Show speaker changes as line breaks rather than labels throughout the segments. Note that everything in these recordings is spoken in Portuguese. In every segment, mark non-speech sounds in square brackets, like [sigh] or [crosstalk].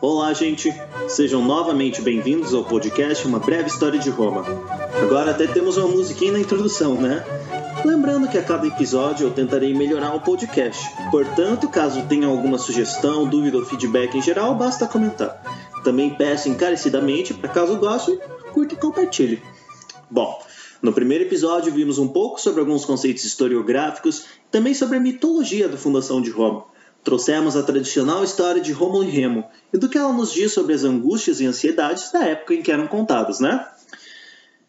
Olá, gente! Sejam novamente bem-vindos ao podcast Uma Breve História de Roma. Agora até temos uma musiquinha na introdução, né? Lembrando que a cada episódio eu tentarei melhorar o podcast. Portanto, caso tenha alguma sugestão, dúvida ou feedback em geral, basta comentar. Também peço encarecidamente, para caso goste, curta e compartilhe. Bom, no primeiro episódio vimos um pouco sobre alguns conceitos historiográficos também sobre a mitologia da fundação de Roma. Trouxemos a tradicional história de Rômulo e Remo e do que ela nos diz sobre as angústias e ansiedades da época em que eram contadas, né?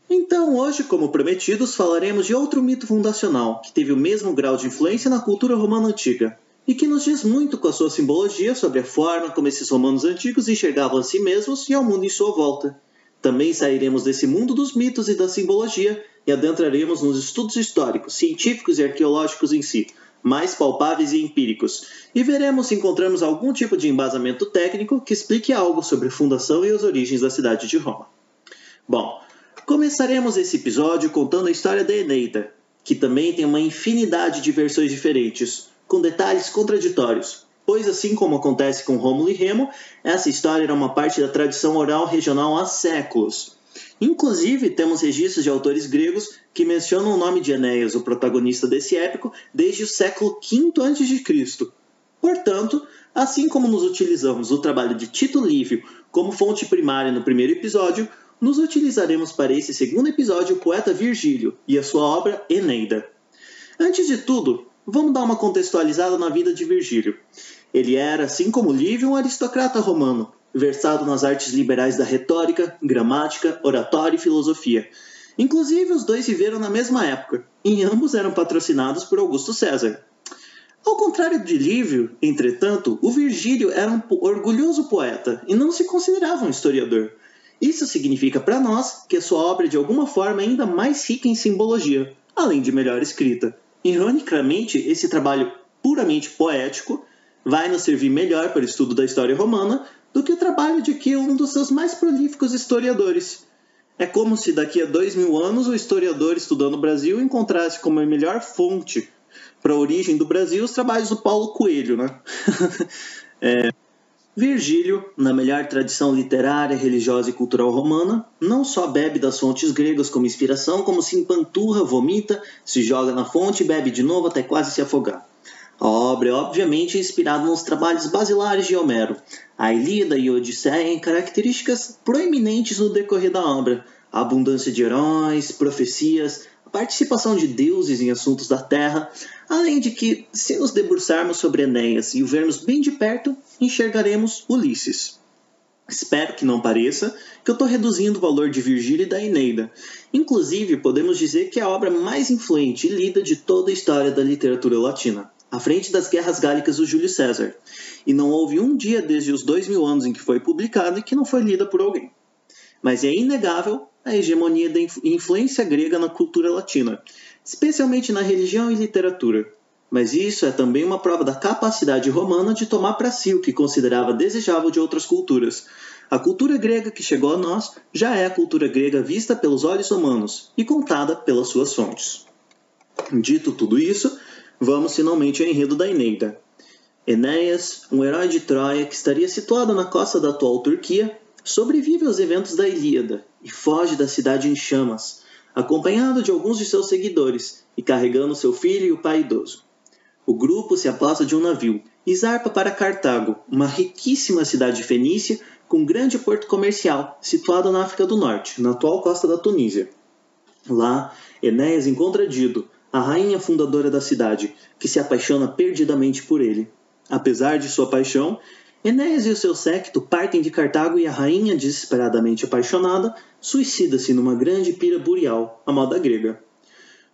Então, hoje, como prometidos, falaremos de outro mito fundacional que teve o mesmo grau de influência na cultura romana antiga e que nos diz muito com a sua simbologia sobre a forma como esses romanos antigos enxergavam a si mesmos e ao mundo em sua volta. Também sairemos desse mundo dos mitos e da simbologia e adentraremos nos estudos históricos, científicos e arqueológicos em si, mais palpáveis e empíricos, e veremos se encontramos algum tipo de embasamento técnico que explique algo sobre a fundação e as origens da cidade de Roma. Bom, começaremos esse episódio contando a história da Eneida, que também tem uma infinidade de versões diferentes, com detalhes contraditórios, pois assim como acontece com Rômulo e Remo, essa história era uma parte da tradição oral regional há séculos. Inclusive, temos registros de autores gregos que mencionam o nome de Enéas, o protagonista desse épico, desde o século V a.C. Portanto, assim como nos utilizamos o trabalho de Tito Livio como fonte primária no primeiro episódio, nos utilizaremos para esse segundo episódio o poeta Virgílio e a sua obra Eneida. Antes de tudo, vamos dar uma contextualizada na vida de Virgílio. Ele era, assim como Livio, um aristocrata romano, versado nas artes liberais da retórica, gramática, oratória e filosofia. Inclusive, os dois viveram na mesma época, e ambos eram patrocinados por Augusto César. Ao contrário de Lívio, entretanto, o Virgílio era um orgulhoso poeta e não se considerava um historiador. Isso significa para nós que a sua obra é de alguma forma ainda mais rica em simbologia, além de melhor escrita. Ironicamente, esse trabalho puramente poético vai nos servir melhor para o estudo da história romana do que o trabalho de que um dos seus mais prolíficos historiadores. É como se daqui a dois mil anos o historiador estudando o Brasil encontrasse como a melhor fonte para a origem do Brasil os trabalhos do Paulo Coelho, né? [laughs] é, Virgílio, na melhor tradição literária, religiosa e cultural romana, não só bebe das fontes gregas como inspiração, como se empanturra, vomita, se joga na fonte e bebe de novo até quase se afogar. A obra é obviamente inspirada nos trabalhos basilares de Homero. A Ilíada e a Odisseia têm características proeminentes no decorrer da obra. A abundância de heróis, profecias, a participação de deuses em assuntos da terra, além de que, se nos debruçarmos sobre Enéas e o vermos bem de perto, enxergaremos Ulisses. Espero que não pareça que eu estou reduzindo o valor de Virgílio e da Eneida. Inclusive, podemos dizer que é a obra mais influente e lida de toda a história da literatura latina à frente das guerras gálicas do Júlio César, e não houve um dia desde os dois mil anos em que foi publicado e que não foi lida por alguém. Mas é inegável a hegemonia da influência grega na cultura latina, especialmente na religião e literatura. Mas isso é também uma prova da capacidade romana de tomar para si o que considerava desejável de outras culturas. A cultura grega que chegou a nós já é a cultura grega vista pelos olhos romanos e contada pelas suas fontes. Dito tudo isso, Vamos finalmente ao enredo da Eneida. Enéas, um herói de Troia que estaria situado na costa da atual Turquia, sobrevive aos eventos da Ilíada e foge da cidade em chamas, acompanhado de alguns de seus seguidores e carregando seu filho e o pai idoso. O grupo se aposta de um navio e zarpa para Cartago, uma riquíssima cidade fenícia com grande porto comercial situado na África do Norte, na atual costa da Tunísia. Lá, Enéas encontra Dido, a rainha fundadora da cidade, que se apaixona perdidamente por ele. Apesar de sua paixão, Enéas e o seu séquito partem de Cartago e a rainha, desesperadamente apaixonada, suicida-se numa grande pira boreal, a moda grega.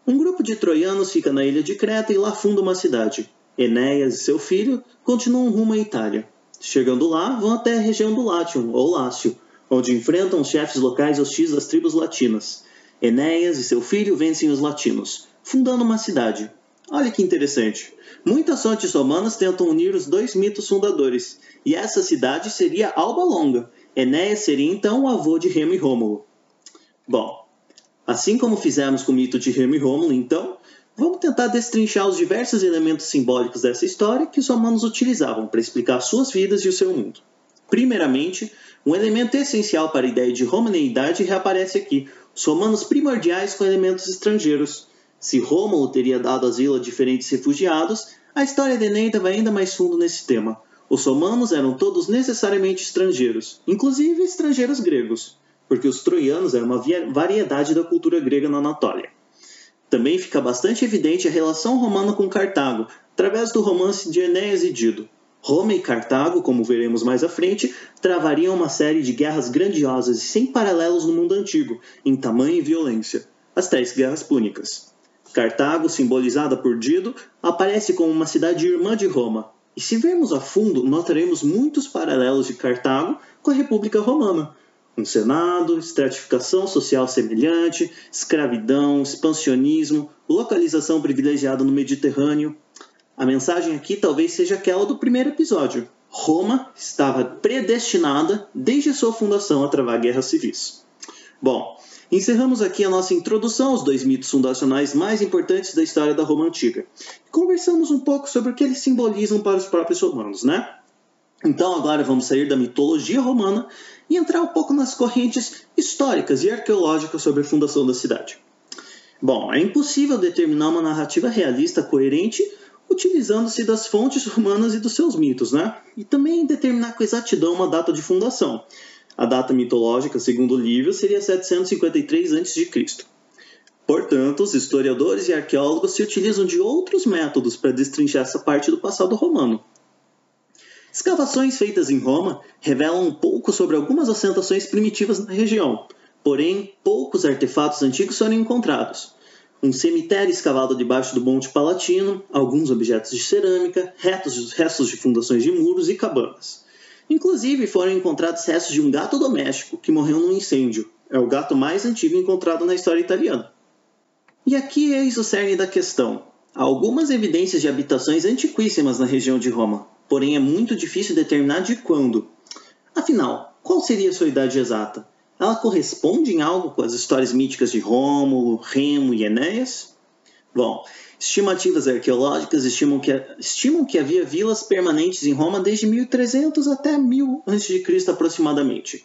Um grupo de troianos fica na ilha de Creta e lá funda uma cidade. Enéas e seu filho continuam rumo à Itália. Chegando lá, vão até a região do Latium, ou Lácio, onde enfrentam os chefes locais hostis das tribos latinas. Enéas e seu filho vencem os latinos, fundando uma cidade. Olha que interessante. Muitas fontes romanas tentam unir os dois mitos fundadores, e essa cidade seria Alba Longa. Enéas seria então o avô de Remo e Rômulo. Bom, assim como fizemos com o mito de Remo e Rômulo, então, vamos tentar destrinchar os diversos elementos simbólicos dessa história que os romanos utilizavam para explicar suas vidas e o seu mundo. Primeiramente, um elemento essencial para a ideia de romaneidade reaparece aqui: os romanos primordiais com elementos estrangeiros. Se Rômulo teria dado asilo a diferentes refugiados, a história de Eneida vai ainda mais fundo nesse tema. Os romanos eram todos necessariamente estrangeiros, inclusive estrangeiros gregos, porque os troianos eram uma variedade da cultura grega na Anatólia. Também fica bastante evidente a relação romana com Cartago, através do romance de Enéas e Dido. Roma e Cartago, como veremos mais à frente, travariam uma série de guerras grandiosas e sem paralelos no mundo antigo, em tamanho e violência, as Três Guerras Púnicas. Cartago, simbolizada por Dido, aparece como uma cidade irmã de Roma, e se vermos a fundo, notaremos muitos paralelos de Cartago com a República Romana. Um senado, estratificação social semelhante, escravidão, expansionismo, localização privilegiada no Mediterrâneo, a mensagem aqui talvez seja aquela do primeiro episódio. Roma estava predestinada desde sua fundação a travar guerras civis. Bom, encerramos aqui a nossa introdução aos dois mitos fundacionais mais importantes da história da Roma antiga. Conversamos um pouco sobre o que eles simbolizam para os próprios romanos, né? Então agora vamos sair da mitologia romana e entrar um pouco nas correntes históricas e arqueológicas sobre a fundação da cidade. Bom, é impossível determinar uma narrativa realista coerente utilizando-se das fontes romanas e dos seus mitos, né? E também determinar com exatidão uma data de fundação. A data mitológica, segundo Lívio, seria 753 a.C. Portanto, os historiadores e arqueólogos se utilizam de outros métodos para destrinchar essa parte do passado romano. Escavações feitas em Roma revelam um pouco sobre algumas assentações primitivas na região, porém, poucos artefatos antigos foram encontrados um cemitério escavado debaixo do Monte Palatino, alguns objetos de cerâmica, restos de fundações de muros e cabanas. Inclusive foram encontrados restos de um gato doméstico que morreu num incêndio. É o gato mais antigo encontrado na história italiana. E aqui eis o cerne da questão. Há algumas evidências de habitações antiquíssimas na região de Roma, porém é muito difícil determinar de quando. Afinal, qual seria sua idade exata? ela corresponde em algo com as histórias míticas de Rômulo, Remo e Enéas? Bom, estimativas arqueológicas estimam que, estimam que havia vilas permanentes em Roma desde 1300 até 1000 a.C. aproximadamente.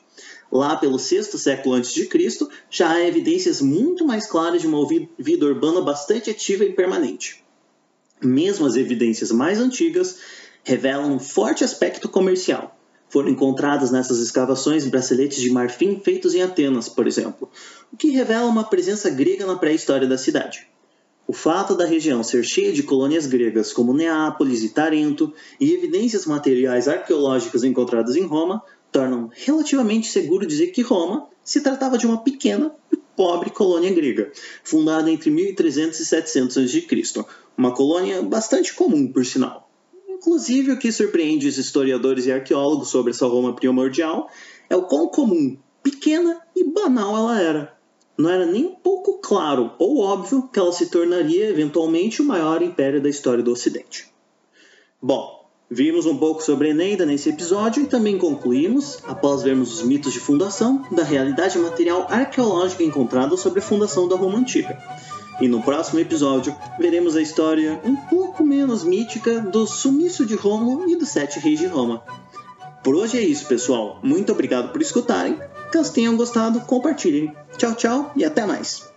Lá pelo sexto século a.C., já há evidências muito mais claras de uma vida urbana bastante ativa e permanente. Mesmo as evidências mais antigas revelam um forte aspecto comercial, foram encontrados nessas escavações braceletes de marfim feitos em Atenas, por exemplo, o que revela uma presença grega na pré-história da cidade. O fato da região ser cheia de colônias gregas como Neápolis e Tarento e evidências materiais arqueológicas encontradas em Roma tornam relativamente seguro dizer que Roma se tratava de uma pequena e pobre colônia grega, fundada entre 1300 e 700 a.C., uma colônia bastante comum, por sinal. Inclusive, o que surpreende os historiadores e arqueólogos sobre essa Roma primordial é o quão comum, pequena e banal ela era. Não era nem um pouco claro ou óbvio que ela se tornaria eventualmente o maior império da história do Ocidente. Bom, vimos um pouco sobre Eneida nesse episódio e também concluímos, após vermos os mitos de fundação, da realidade material arqueológica encontrada sobre a fundação da Roma Antiga. E no próximo episódio veremos a história um pouco menos mítica do sumiço de Rômulo e dos sete reis de Roma. Por hoje é isso, pessoal. Muito obrigado por escutarem. Caso tenham gostado, compartilhem. Tchau, tchau e até mais.